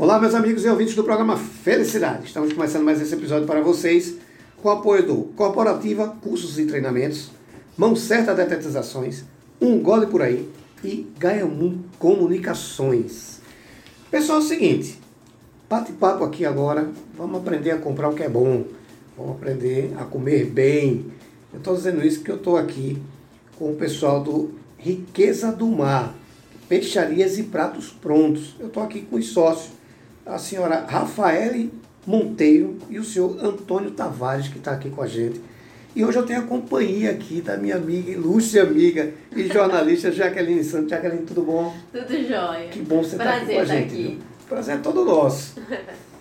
Olá, meus amigos e ouvintes do programa Felicidade. Estamos começando mais esse episódio para vocês com o apoio do Corporativa Cursos e Treinamentos, Mão Certa Detetizações, Um Gole Por Aí e Gaiamum Comunicações. Pessoal, é o seguinte, bate-papo aqui agora, vamos aprender a comprar o que é bom, vamos aprender a comer bem. Eu estou dizendo isso porque eu estou aqui com o pessoal do Riqueza do Mar, Peixarias e Pratos Prontos. Eu estou aqui com os sócios a senhora Rafaele Monteiro e o senhor Antônio Tavares, que está aqui com a gente. E hoje eu tenho a companhia aqui da minha amiga, ilustre amiga e jornalista Jaqueline Santos. Jaqueline, tudo bom? Tudo jóia. Que bom você estar tá aqui com a gente. Aqui. Prazer é todo nosso.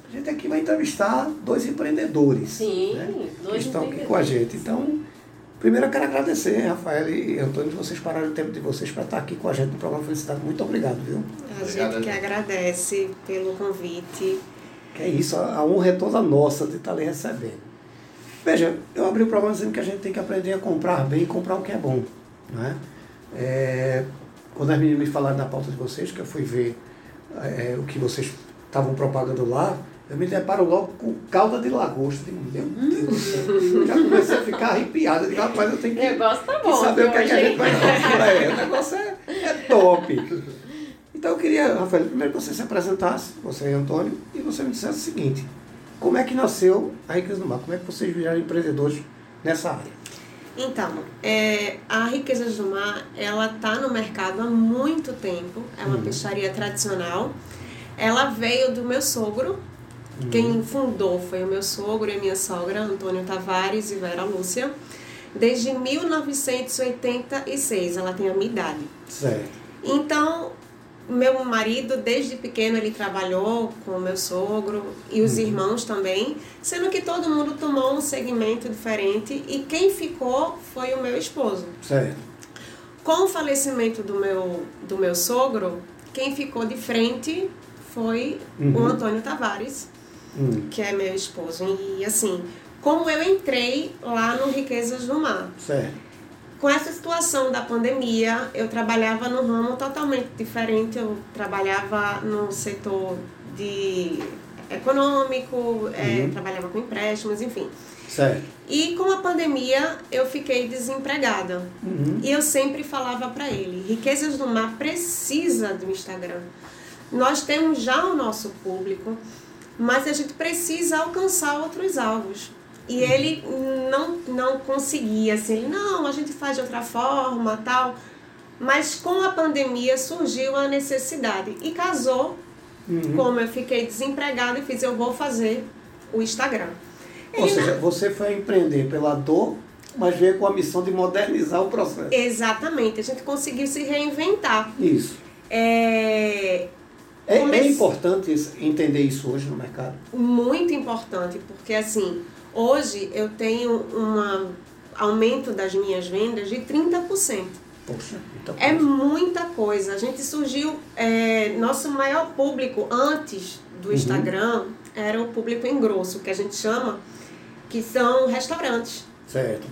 A gente aqui vai entrevistar dois empreendedores. Sim, né, dois que estão aqui com a gente. Então, primeiro eu quero agradecer, Rafael e Antônio, de vocês pararam o tempo de vocês para estar aqui com a gente no programa Felicidade. Muito obrigado, viu? A gente que agradece pelo convite. Que é isso, a honra é toda nossa de estar ali recebendo. Veja, eu abri o programa dizendo que a gente tem que aprender a comprar bem e comprar o que é bom. Né? É, quando as meninas me falaram da pauta de vocês, que eu fui ver é, o que vocês estavam propagando lá, eu me deparo logo com calda de lagosta. Digo, meu Deus do céu. Já comecei a ficar arrepiada. Digo, rapaz, eu tenho que, tá bom, saber o que, é que a gente vai fazer. É, o negócio é, é top. Então eu queria, Rafael, primeiro que você se apresentasse, você e Antônio, e você me dissesse o seguinte, como é que nasceu a Riqueza do Mar? Como é que vocês viraram empreendedores nessa área? Então, é, a Riqueza do Mar, ela está no mercado há muito tempo, é uma uhum. peixaria tradicional. Ela veio do meu sogro, uhum. quem fundou foi o meu sogro e minha sogra, Antônio Tavares e Vera Lúcia, desde 1986, ela tem a minha idade. Certo. Então, meu marido, desde pequeno, ele trabalhou com o meu sogro e os uhum. irmãos também, sendo que todo mundo tomou um segmento diferente e quem ficou foi o meu esposo. Certo. Com o falecimento do meu, do meu sogro, quem ficou de frente foi uhum. o Antônio Tavares, uhum. que é meu esposo. E assim, como eu entrei lá no Riquezas do Mar. Certo com essa situação da pandemia, eu trabalhava num ramo totalmente diferente. Eu trabalhava no setor de econômico, é, uhum. é, trabalhava com empréstimos, enfim. Certo. E com a pandemia eu fiquei desempregada. Uhum. E eu sempre falava para ele: Riquezas do Mar precisa do Instagram. Nós temos já o nosso público, mas a gente precisa alcançar outros alvos. E ele não, não conseguia, assim, não, a gente faz de outra forma, tal. Mas com a pandemia surgiu a necessidade. E casou, uhum. como eu fiquei desempregada e fiz, eu vou fazer o Instagram. Ele Ou seja, não... você foi empreender pela dor, mas veio com a missão de modernizar o processo. Exatamente, a gente conseguiu se reinventar. Isso. É, é, é importante entender isso hoje no mercado? Muito importante, porque assim, Hoje eu tenho um aumento das minhas vendas de 30%. Poxa, muita coisa. É muita coisa. A gente surgiu, é, nosso maior público antes do uhum. Instagram era o público engrosso, que a gente chama, que são restaurantes. Certo.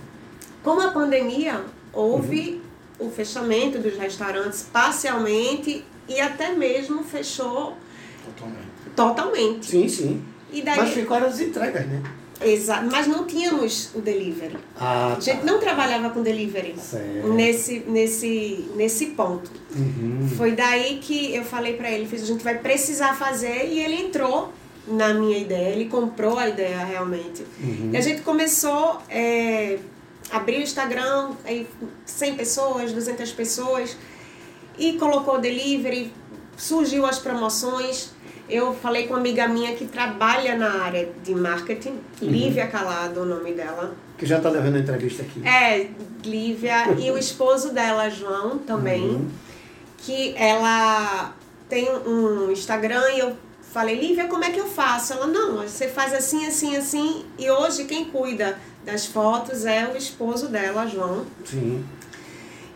Com a pandemia, houve uhum. o fechamento dos restaurantes parcialmente e até mesmo fechou totalmente. Totalmente. Sim, sim. E daí... Mas ficaram as entregas, né? Exato, mas não tínhamos o delivery. Ah, tá. A gente não trabalhava com delivery nesse, nesse, nesse ponto. Uhum. Foi daí que eu falei para ele, fiz, a gente vai precisar fazer e ele entrou na minha ideia, ele comprou a ideia realmente. Uhum. E a gente começou é, abrir o Instagram, aí 100 pessoas, 200 pessoas e colocou o delivery, surgiu as promoções eu falei com uma amiga minha que trabalha na área de marketing, uhum. Lívia Calado, o nome dela. Que já está levando a entrevista aqui. É, Lívia e o esposo dela, João, também. Uhum. Que ela tem um Instagram e eu falei, Lívia, como é que eu faço? Ela, não, você faz assim, assim, assim. E hoje quem cuida das fotos é o esposo dela, João. Sim.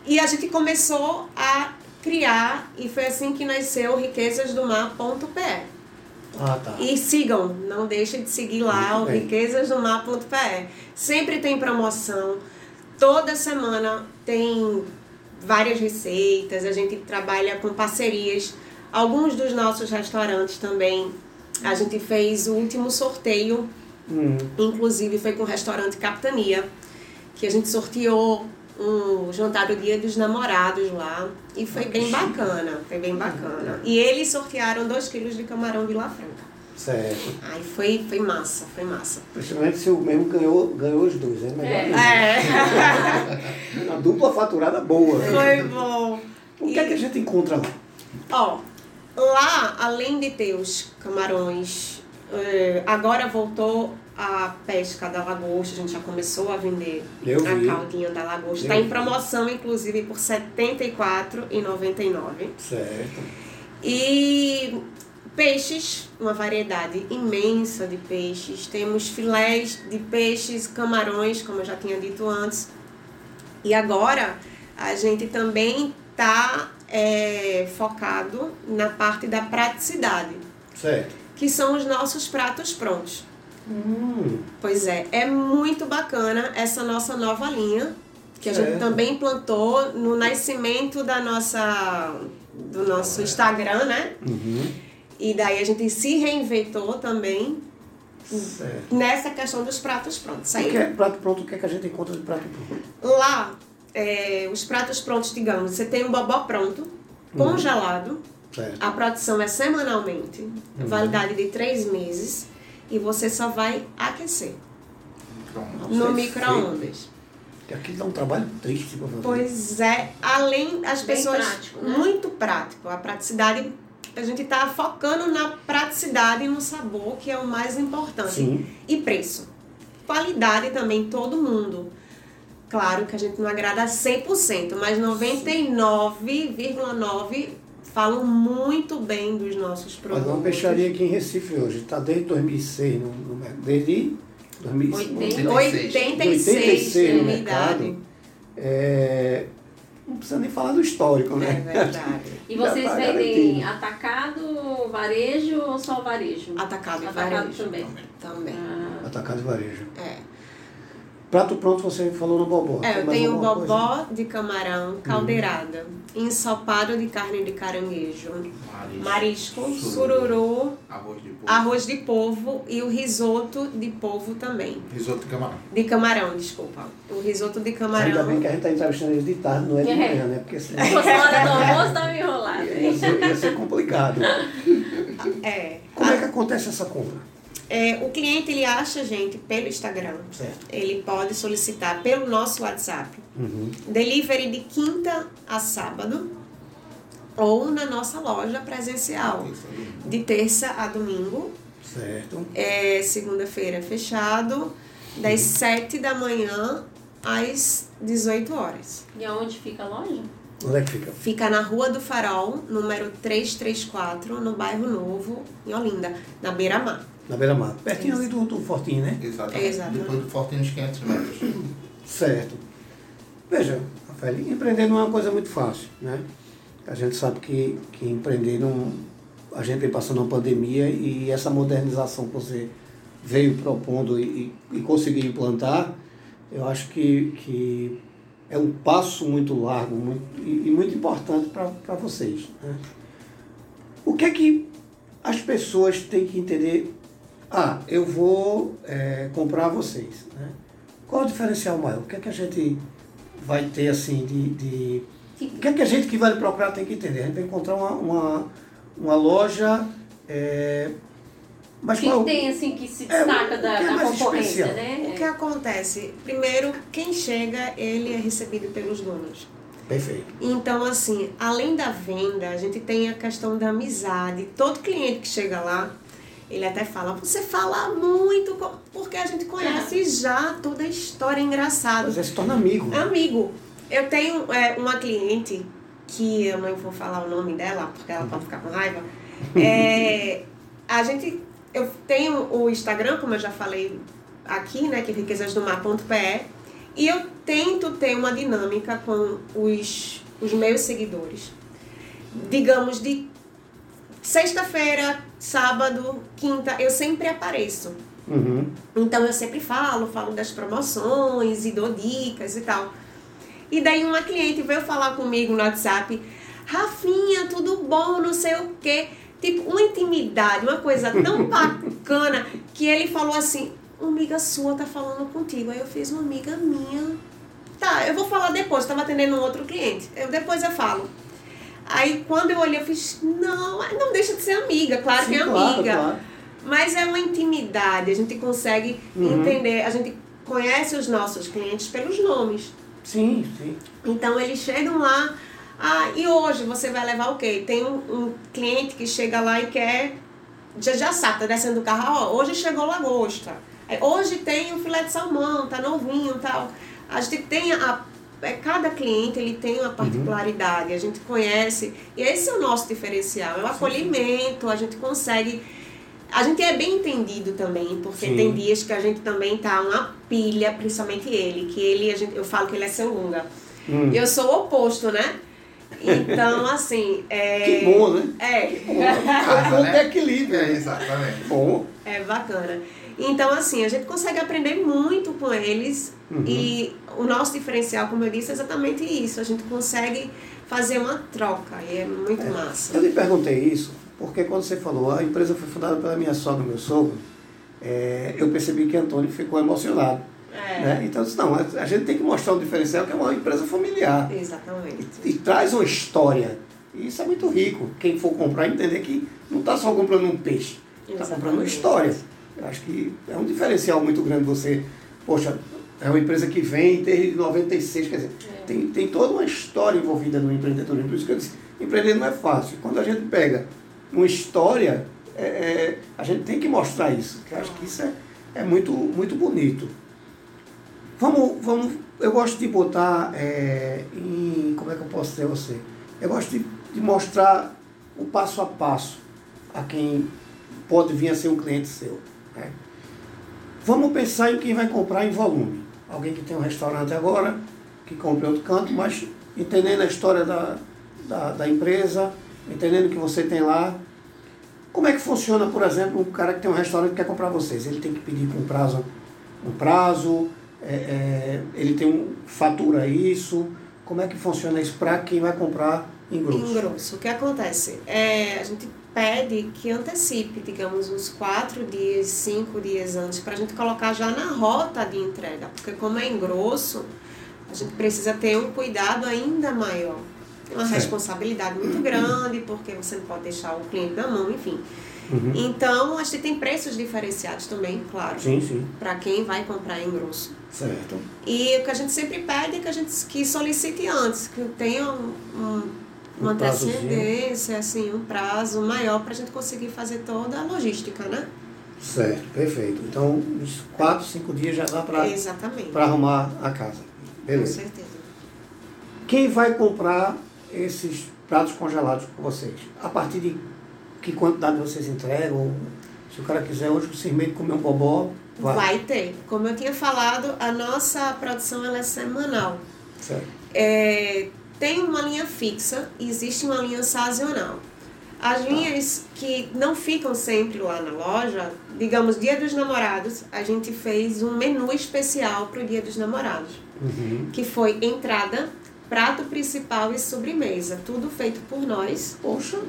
E a gente começou a criar e foi assim que nasceu riquezasdomar.pe. Ah, tá. E sigam, não deixem de seguir lá Muito o riquezasdomar.pe. Sempre tem promoção, toda semana tem várias receitas, a gente trabalha com parcerias. Alguns dos nossos restaurantes também, a gente fez o último sorteio, Hum. inclusive foi com o restaurante Capitania, que a gente sorteou um jantar do Dia dos Namorados lá. E foi bem bacana, foi bem bacana. E eles sortearam 2 quilos de camarão Vila Franca. Certo. Aí foi, foi massa, foi massa. Principalmente se o mesmo ganhou, ganhou os dois, é melhor É. É, Uma dupla faturada boa. foi bom. O que é que a gente encontra lá? Ó, lá, além de ter os camarões, eh, agora voltou a pesca da lagosta, a gente já começou a vender Eu vi. a caldinha da lagosta. Está em vi. promoção, inclusive, por R$ 74,99. Certo. E peixes, uma variedade imensa de peixes. Temos filés de peixes, camarões, como eu já tinha dito antes. E agora a gente também está focado na parte da praticidade, Certo. que são os nossos pratos prontos. Hum, Pois é, é muito bacana essa nossa nova linha, que a gente Certo. também implantou no nascimento da nossa, do nosso Instagram, né? uhum. E daí a gente se reinventou também Certo. nessa questão dos pratos prontos. O Aí, que é prato pronto? O que é que a gente encontra de prato pronto? lá, é, os pratos prontos, digamos, você tem um bobó pronto, congelado, Certo. a produção é semanalmente, validade de três meses, e você só vai aquecer no micro-ondas. Que aqui dá um trabalho triste pra fazer. Pois é, além as Bem pessoas prático, né? muito prático, a praticidade a gente está focando na praticidade e no sabor, que é o mais importante. Sim. E preço. Qualidade também, todo mundo. Claro que a gente não agrada 100%, mas 99,9% falam muito bem dos nossos Mas produtos. uma peixaria aqui em Recife hoje. Está desde 2006 no, no mercado. Desde 2006. 86, 86 no unidade. mercado. É, não precisa nem falar do histórico, É né? verdade. E Já vocês tá vendem garantido. atacado, varejo ou só varejo? Atacado e Atacado varejo. também. Também. Ah, Atacado e varejo. É. Prato pronto você falou no bobó. É, eu tenho alguma coisa? bobó de camarão caldeirada, ensopado de carne de caranguejo, marisco, sururu, Arroz de polvo. arroz de polvo e o risoto de polvo também. Risoto de camarão. De camarão, desculpa. O risoto de Ainda camarão. bem que a gente está entrevistando eles de tarde, não é de É. manhã, né? Porque senão Se fosse na hora do almoço, tava enrolado. ia ser, ia ser complicado. É. Como é que acontece essa compra? É, o cliente ele acha a gente pelo Instagram. Certo. Ele pode solicitar pelo nosso WhatsApp. Uhum. Delivery de quinta a sábado ou na nossa loja presencial. Isso aí. De terça a domingo. Certo. É, segunda-feira é fechado, das 7 da manhã às 18 horas. E aonde fica a loja? Onde é que fica? Fica na Rua do Farol, número 334, no bairro Novo, em Olinda, na Beira-Mar. Na beira-mar. Pertinho ali do, do Fortinho, né? Exatamente. Exatamente. Depois do Forte uns 500 metros. Certo. Veja, Rafael, empreender não é uma coisa muito fácil, né? A gente sabe que, que empreender não. A gente vem passando uma pandemia e essa modernização que você veio propondo e, e, e conseguiu implantar, eu acho que, que é um passo muito largo muito, e, e muito importante para vocês. Né? O que é que as pessoas têm que entender? Ah, eu vou eh, comprar vocês. Né? Qual é o diferencial maior? O que é que a gente vai ter assim de. de- o que é que a gente que vai procurar tem que entender? A gente vai encontrar uma, uma, uma loja. eh, mas que, qual- tem assim que se É, destaca o da, que é da concorrência, especial? né? O que acontece? Primeiro, quem chega, ele é recebido pelos donos. Perfeito. Então, assim, além da venda, a gente tem a questão da amizade. Todo cliente que chega lá, ele até fala, você fala muito, co-" porque a gente conhece já toda a história engraçada. Você se torna amigo. né? Amigo, eu tenho é, uma cliente que eu não vou falar o nome dela, porque ela pode ficar com raiva. É, a gente, eu tenho o Instagram, como eu já falei aqui, né, que é riquezasdomar.pe, e eu tento ter uma dinâmica com os, os meus seguidores. Digamos, de sexta-feira, sábado, quinta, eu sempre apareço. Uhum. Então eu sempre falo, falo das promoções e dou dicas e tal. E daí uma cliente veio falar comigo no WhatsApp, Rafinha, tudo bom, não sei o quê. Tipo, uma intimidade, uma coisa tão bacana que ele falou assim: uma amiga sua tá falando contigo. Aí eu fiz uma amiga minha. Tá, eu vou falar depois, estava atendendo um outro cliente. Eu, depois eu falo. Aí quando eu olhei, eu fiz, não, não deixa de ser amiga, claro Sim, que é claro, amiga. claro. Mas é uma intimidade, a gente consegue Uhum. entender, a gente conhece os nossos clientes pelos nomes. Sim, sim. Então eles chegam lá, ah, e hoje você vai levar o quê? Tem um, um cliente que chega lá e quer, já, já sabe, tá descendo do carro, ó, hoje chegou lagosta. Hoje tem o filé de salmão, tá novinho e tal. A gente tem a. é, Cada cliente ele tem uma particularidade, a gente conhece, e esse é o nosso diferencial, é o acolhimento, a gente consegue. A gente é bem entendido também, porque Sim. tem dias que a gente também tá uma pilha, principalmente ele, que ele, a gente, eu falo que ele é seu lunga. Hum. Eu sou o oposto, né? Então, assim. É, Que bom, né? É, Casa, Ponto né? de equilíbrio. É, né? exatamente. Bom. é bacana. Então, assim, a gente consegue aprender muito com eles. Uhum. E o nosso diferencial, como eu disse, é exatamente isso. A gente consegue fazer uma troca. E é muito massa. Eu lhe perguntei isso porque quando você falou, a empresa foi fundada pela minha sogra e meu sogro, é, eu percebi que Antônio ficou emocionado. É, Né? Então, eu disse, não, a gente tem que mostrar um diferencial que é uma empresa familiar. exatamente. E traz uma história. E isso é muito rico. Quem for comprar, entender que não está só comprando um peixe, está comprando uma história. Acho que é um diferencial muito grande você, poxa, é uma empresa que vem desde 96, quer dizer, É. tem, tem toda uma história envolvida no empreendedorismo. Por isso que eu disse, empreender não é fácil. Quando a gente pega uma história, é, é, a gente tem que mostrar isso. Que acho que isso é, é muito, muito bonito. Vamos, vamos, eu gosto de botar é, em, como é que eu posso dizer você? Eu gosto de, de mostrar o passo a passo a quem pode vir a ser um cliente seu. Né? Vamos pensar em quem vai comprar em volume. Alguém que tem um restaurante agora, que compra em outro canto, mas entendendo a história da, da, da empresa, entendendo o que você tem lá. Como é que funciona, por exemplo, um cara que tem um restaurante e quer comprar vocês? Ele tem que pedir com prazo, um prazo, é, é, ele tem um fatura isso. Como é que funciona isso para quem vai comprar em grosso? Em grosso, o que acontece? É, a gente pede que antecipe, digamos, uns quatro dias, cinco dias antes, para a gente colocar já na rota de entrega. Porque como é em grosso, a gente precisa ter um cuidado ainda maior. Uma Certo. responsabilidade muito grande, porque você não pode deixar o cliente na mão, enfim. Uhum. Então, a gente tem preços diferenciados também, claro, Sim, sim. para quem vai comprar em grosso. Certo. E o que a gente sempre pede é que a gente que solicite antes, que tenha um, um- uma Um antecedência, assim, um prazo maior para a gente conseguir fazer toda a logística, né? Certo, perfeito. Então, uns 4, 5 dias já dá para arrumar a casa. Com Beleza. certeza. Quem vai comprar esses pratos congelados com vocês? A partir de que quantidade vocês entregam? Se o cara quiser hoje simplesmente comer um bobó, vai. Vai ter. Como eu tinha falado, a nossa produção ela é semanal. Certo. É, tem uma linha fixa e existe uma linha sazonal. As linhas que não ficam sempre lá na loja, digamos, Dia dos Namorados, a gente fez um menu especial para o Dia dos Namorados, Uhum. que foi entrada, prato principal e sobremesa, tudo feito por nós. Poxa,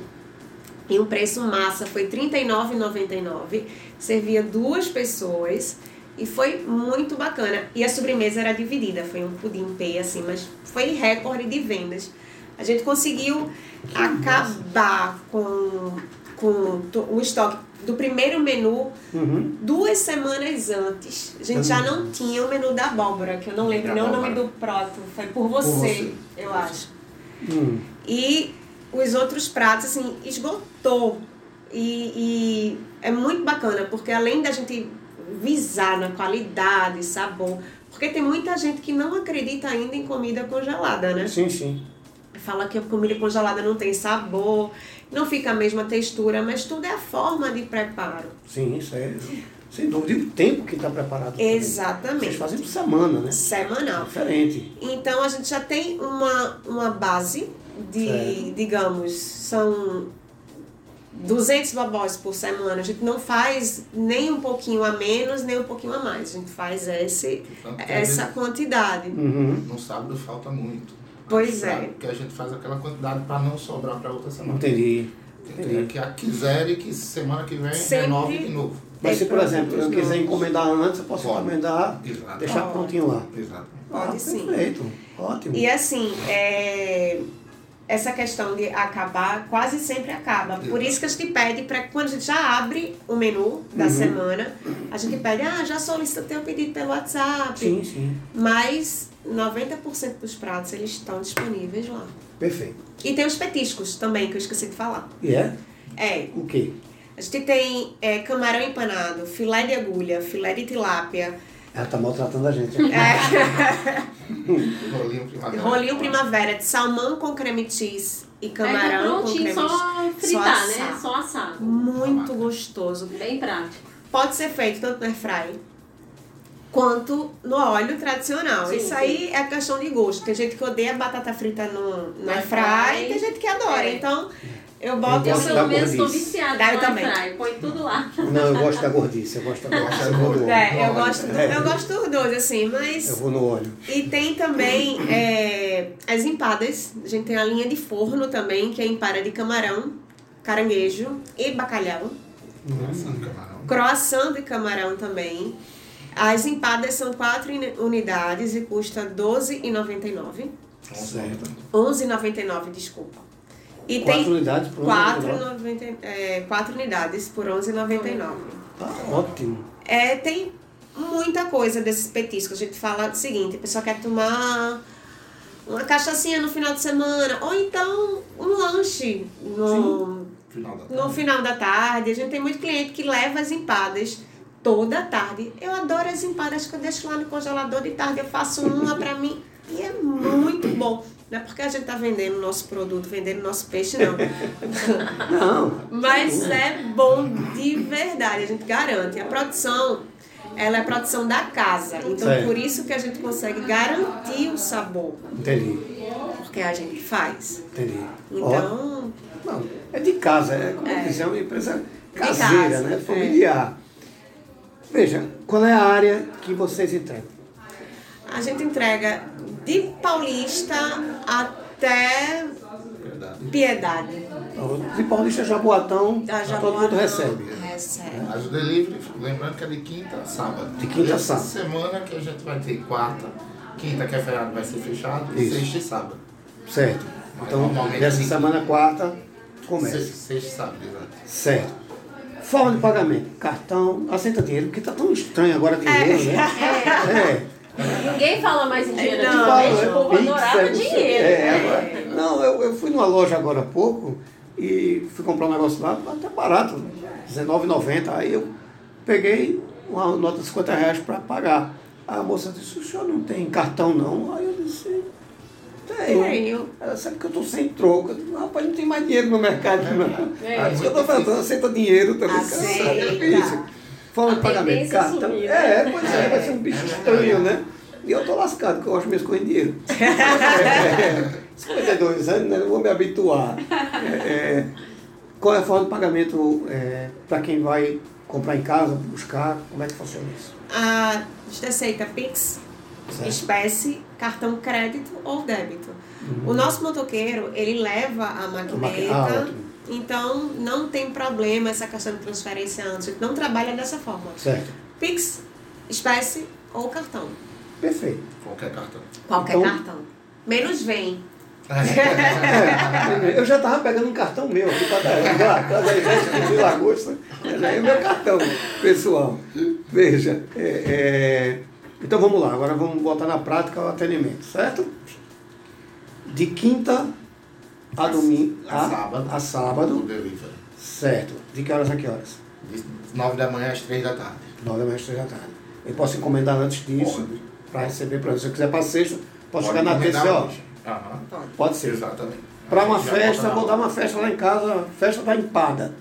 E o preço massa foi R$ 39,99. Servia duas pessoas e foi muito bacana. E a sobremesa era dividida, foi um pudim P, assim, mas foi recorde de vendas. A gente conseguiu acabar com, com o estoque do primeiro menu uhum. duas semanas antes. A gente já não tinha o menu da abóbora, que eu não lembro nem o nome do prato. Foi por você, você. eu acho. Hum. E os outros pratos, assim, esgotou. E, e é muito bacana, porque além da gente visar na qualidade, sabor, porque tem muita gente que não acredita ainda em comida congelada, né? sim, sim. Fala que a comida congelada não tem sabor, não fica a mesma textura, mas tudo é a forma de preparo. Sim, isso é. Sem dúvida. E o tempo que está preparado. também. Vocês Exatamente. fazem por semana, né? Semanal. Diferente. Então a gente já tem uma, uma base de, digamos, são 200 babós por semana. A gente não faz nem um pouquinho a menos, nem um pouquinho a mais. A gente faz esse, essa quantidade. Uhum. No sábado falta muito. Pois é. Que a gente faz aquela quantidade para não sobrar para outra semana. Entendi. Entendi. que a quiser e que semana que vem Sempre renove de novo. Mas se, por exemplo, eu quiser encomendar antes, eu posso Pode. encomendar, Exato. deixar Pode. prontinho lá. Exato. Pode ah, sim. Perfeito. Ótimo. E assim, é, essa questão de acabar quase sempre acaba. Por isso que a gente pede para quando a gente já abre o menu da Uhum. semana, a gente pede, ah, já solicita teu pedido pelo WhatsApp. Sim, sim. Mas 90% dos pratos eles estão disponíveis lá. Perfeito. E tem os petiscos também, que eu esqueci de falar. E é? É, O quê? a gente tem é, camarão empanado, filé de agulha, filé de tilápia, Ela tá maltratando a gente. é, Rolinho primavera. rolinho primavera de salmão com creme cheese e tá camarão com prontinho, creme só fritar, né? assar. Só assado. Muito gostoso. Bem prático. Pode ser feito tanto no airfry quanto no óleo tradicional. Sim, Isso sim. aí é questão de gosto. Tem gente que odeia batata frita no, no airfry e tem gente que adora. É. Então, eu boto... Eu, gosto pelo menos, tô gordice. viciada Ah, eu também. airfry. Põe tudo lá. Não, eu gosto da gordice, eu gosto da gordice. Eu óleo. É, eu gosto, do, é. eu gosto dos dois, assim, mas... Eu vou no óleo. E tem também é, as empadas. A gente tem a linha de forno também, que é empada de camarão, caranguejo e bacalhau. Nossa, camarão. Croissant de camarão também. As empadas são 4 unidades e custa R$ 12,99. Certo. 11,99, desculpa. E Quatro tem unidades por 4, 1,99. é, quatro unidades por R$ 11,99. Tá ótimo. É, tem muita coisa desses petiscos. A gente fala o seguinte, a pessoa quer tomar uma cachaçinha no final de semana, ou então um lanche no, Final da no final da tarde. A gente tem muito cliente que leva as empadas toda tarde. Eu adoro as empadas que eu deixo lá no congelador de tarde. Eu faço uma pra mim e é muito bom. Não é porque a gente tá vendendo nosso produto, vendendo nosso peixe, não. Não. Mas é bom de verdade, a gente garante. A produção, ela é produção da casa. Então, Certo. por isso que a gente consegue garantir o sabor. Entendi. Porque a gente faz. Entendi. Então, não, é de casa, é como É. disse, é uma empresa caseira, casa, né? é. Familiar. Veja, qual é a área que vocês entregam? A gente entrega de Paulista até. Piedade. De Paulista Jaboatão, Da todo mundo Jaboatão. recebe. Recebe. Mas o delivery, lembrando que é de quinta a sábado. De quinta a Essa sábado. semana que a gente vai ter quarta, quinta que é feriado vai ser fechado, Isso. sexta e sábado. Certo. Então, Normalmente dessa sim. semana quarta, começa. Sexta, sexta e sábado, exato. Certo. Forma de pagamento. Cartão, aceita dinheiro, porque tá tão estranho agora dinheiro, né? É. Ninguém fala mais em dinheiro. Não, Antigamente, não. o povo adorava é, dinheiro. é, agora- não, eu, eu fui numa loja agora há pouco e fui comprar um negócio lá, até barato, R$19,90. Aí eu peguei uma nota de 50 reais para pagar. A moça disse, o senhor não tem cartão não? Aí eu disse, tenho. Tenho. Ela sabe que eu estou sem troco. Eu disse, rapaz, não tem mais dinheiro no mercado não. É. Aí eu estou falando, aceita dinheiro também. Aceita. É difícil. Forma de pagamento, é cartão. sumir, É, né? pois é, vai ser um bicho estranho, né? E eu tô lascado, porque eu gosto mesmo com dinheiro. É, 52 anos, né? Não vou me habituar. É, é, qual é a forma de pagamento para quem vai comprar em casa, buscar? Como é que funciona isso? A gente aceita Pix, Certo. espécie, cartão crédito ou débito. O nosso motoqueiro, ele leva a maqui- maquineta, ah. Então não tem problema essa questão de transferência antes. A gente não trabalha dessa forma. Certo. Pix, espécie ou cartão. Perfeito. Qualquer cartão. Qualquer Então- cartão. Menos vem. É, eu já estava pegando um cartão meu aqui para dar cada vez de lagosta. Já é meu cartão pessoal. Veja. é, é, então vamos lá, agora vamos botar na prática o atendimento, certo? De quinta a domingo. A sábado. A O sábado. delivery. Certo. De que horas a que horas? De 9 da manhã às 3 da tarde. Nove da manhã, três da tarde. Eu posso encomendar antes disso, para receber para Se eu quiser para sexta, posso chegar na terça, ó. hoje. Aham. Pode ser. Exatamente. Para uma A festa, vou dar uma festa lá em casa, festa da empada.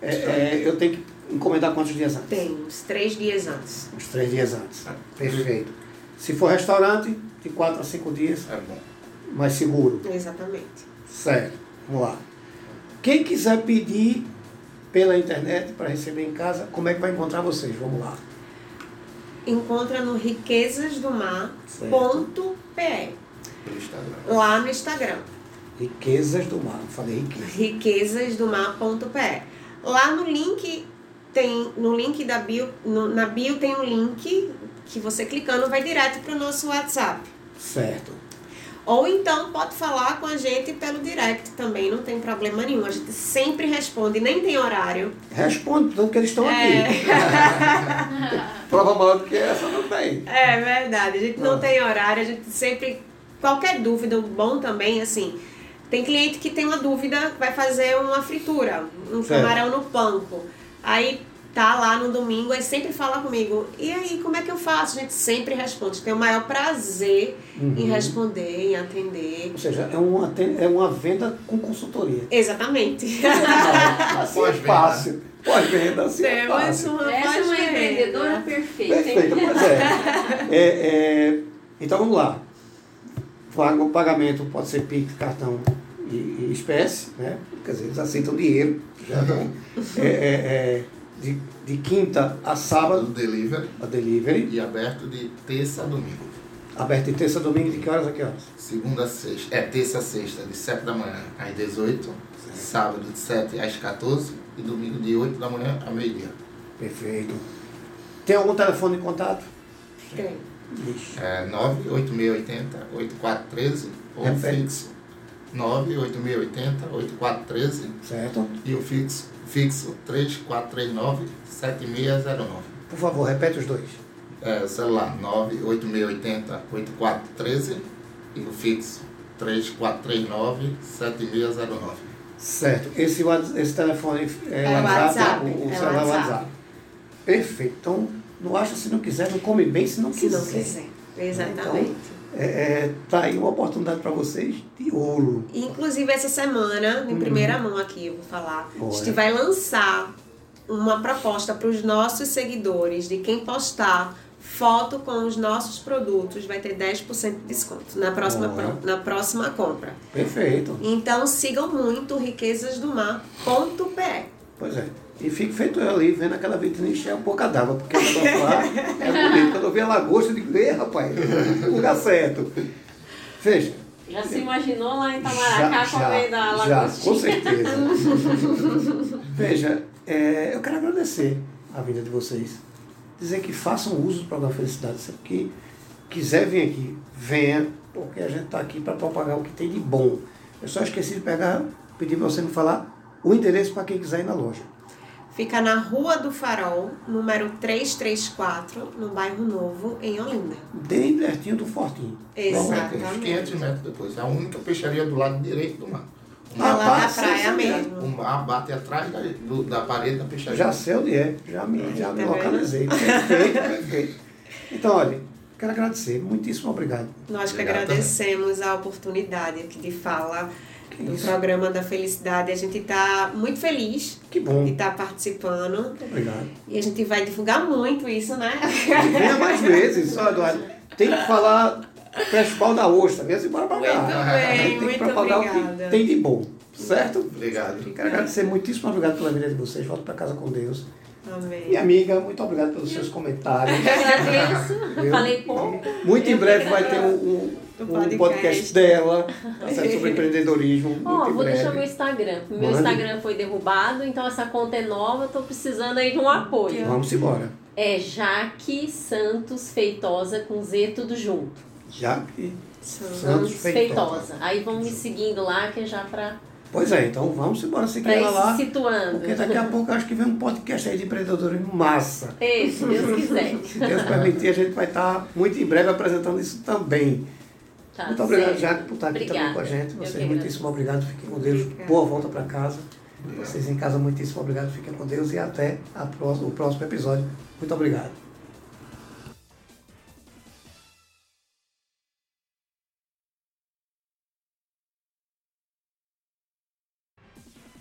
É, é, eu tenho que encomendar quantos dias antes? Tem uns três dias antes. Uns três dias antes. Perfeito. Se for restaurante, de quatro a cinco dias, É bom. mais seguro. Exatamente. Certo. Vamos lá. Quem quiser pedir pela internet para receber em casa, como é que vai encontrar vocês? Vamos lá. Encontra no riquezasdomar.pe. Lá no Instagram. Riquezas do mar. Falei riqueza. riquezasdomar.pe. Lá no link tem no link da bio, no- na bio tem um link que você clicando vai direto para o nosso WhatsApp. Certo. Ou então pode falar com a gente pelo direct também, não tem problema nenhum. A gente sempre responde, nem tem horário. Responde, tanto que eles estão É. aqui. Prova maior do que essa não tem. É verdade, a gente não Ah. tem horário, a gente sempre. Qualquer dúvida, bom também, assim. Tem cliente que tem uma dúvida, vai fazer uma fritura, um Certo. camarão no panko. Aí tá lá no domingo, aí sempre fala comigo, e aí, como é que eu faço? A gente sempre responde, tem o maior prazer em Uhum. responder, em atender. Ou seja, é uma, é uma venda com consultoria. Exatamente. Assim é fácil. Pós-venda, assim é fácil. uma Essa é uma empreendedora perfeita. hein? Perfeito, pois é. É, é. Então vamos lá. O pagamento pode ser PIX, cartão e, e espécie, né? Quer dizer, eles aceitam dinheiro. Já é bom. É, é, é, de, de quinta a Do sábado, delivery a delivery. e aberto de terça a domingo. Aberto de terça a domingo, de que horas a que horas? Segunda a sexta. É, terça a sexta, de 7 da manhã às 18. Sábado de 7 às 14 e domingo de 8 da manhã ao meio-dia. Perfeito. Tem algum telefone de contato? Tem. Ixi. É 98680 8413 ou Repete. fixo 98680 8413 Certo? e o fixo, fixo 3439 7609. Por favor, repete os dois. É, celular 98680 8413 e o fixo 3439 7609. Certo. Esse, esse telefone é, É WhatsApp, o, o é celular WhatsApp. WhatsApp. Perfeito. Então, não acha se não quiser, não come bem se não Se quiser. não quiser. Exatamente. É, é, tá aí uma oportunidade para vocês de ouro. Inclusive, essa semana, em primeira mão aqui, eu vou falar, Boa. a gente vai lançar uma proposta para os nossos seguidores de quem postar foto com os nossos produtos vai ter 10% de desconto na próxima, Boa. na próxima compra. Perfeito. Então sigam muito riquezasdomar.pe. Pois é. E fico feito eu ali, vendo aquela vitrine encher a boca d'água, porque lá é bonito. Quando eu vi a lagosta, eu digo, ei, rapaz, lugar certo. Veja. Já se imaginou lá em Tamaracá comendo a já, lagostinha? com certeza. Veja, é, eu quero agradecer a vida de vocês. Dizer que façam uso do programa Felicidade. Se que quiser vir aqui, venha, porque a gente está aqui para propagar o que tem de bom. Eu só esqueci de pegar, pedir para você me falar o endereço para quem quiser ir na loja. Fica na Rua do Farol, número 334, no bairro Novo, em Olinda. Bem pertinho do Fortinho. Exato. Uns Exatamente. 500 metros depois. É a única peixaria do lado direito do mar. O Ah, lá da praia sei mesmo. O mar bate atrás da, do- da parede da peixaria. Já sei onde é, já me, já me Tá vendo? localizei. Perfeito, perfeito. Então, olha, quero agradecer. Muitíssimo obrigado. Nós que Obrigado agradecemos a oportunidade aqui de fala Que do isso. programa da Felicidade. A gente está muito feliz Que bom. de estar participando Muito obrigado. e a gente vai divulgar muito isso, né? Venha mais vezes, só Eduardo. Tem que falar Festival da Ostra, mesmo embora pra cá. Muito bem, tem que muito obrigada. que tem de bom, certo? Obrigado. Quero agradecer muitíssimo obrigado pela vida de vocês. Volto para casa com Deus. Amém. Minha amiga, muito obrigado pelos seus comentários. Agradeço. Viu? Falei pouco. Muito em breve vai ter um, um, Do um podcast. podcast dela tá certo? sobre empreendedorismo. Ó, em vou deixar meu breve. Instagram. Meu Mande. Instagram foi derrubado, então essa conta é nova, tô precisando aí de um apoio. Vamos embora. É Jaque Santos Feitosa com Z tudo junto. Já que. Santos Santos Feitosa. Feitosa. Aí vão me seguindo lá, que é já pra, Pois é, então vamos embora seguir pra ela lá. situando. Porque daqui a pouco eu acho que vem um podcast aí de empreendedorismo massa. É, se Deus quiser. Se Deus permitir, a gente vai estar muito em breve apresentando isso também. Tá muito obrigado, certo. Jaque, por estar aqui também Obrigada. com a gente. Vocês, muitíssimo obrigado. Fiquem com Deus. Obrigada. Boa volta para casa. Vocês em casa, muitíssimo obrigado. Fiquem com Deus e até a próxima, o próximo episódio. Muito obrigado.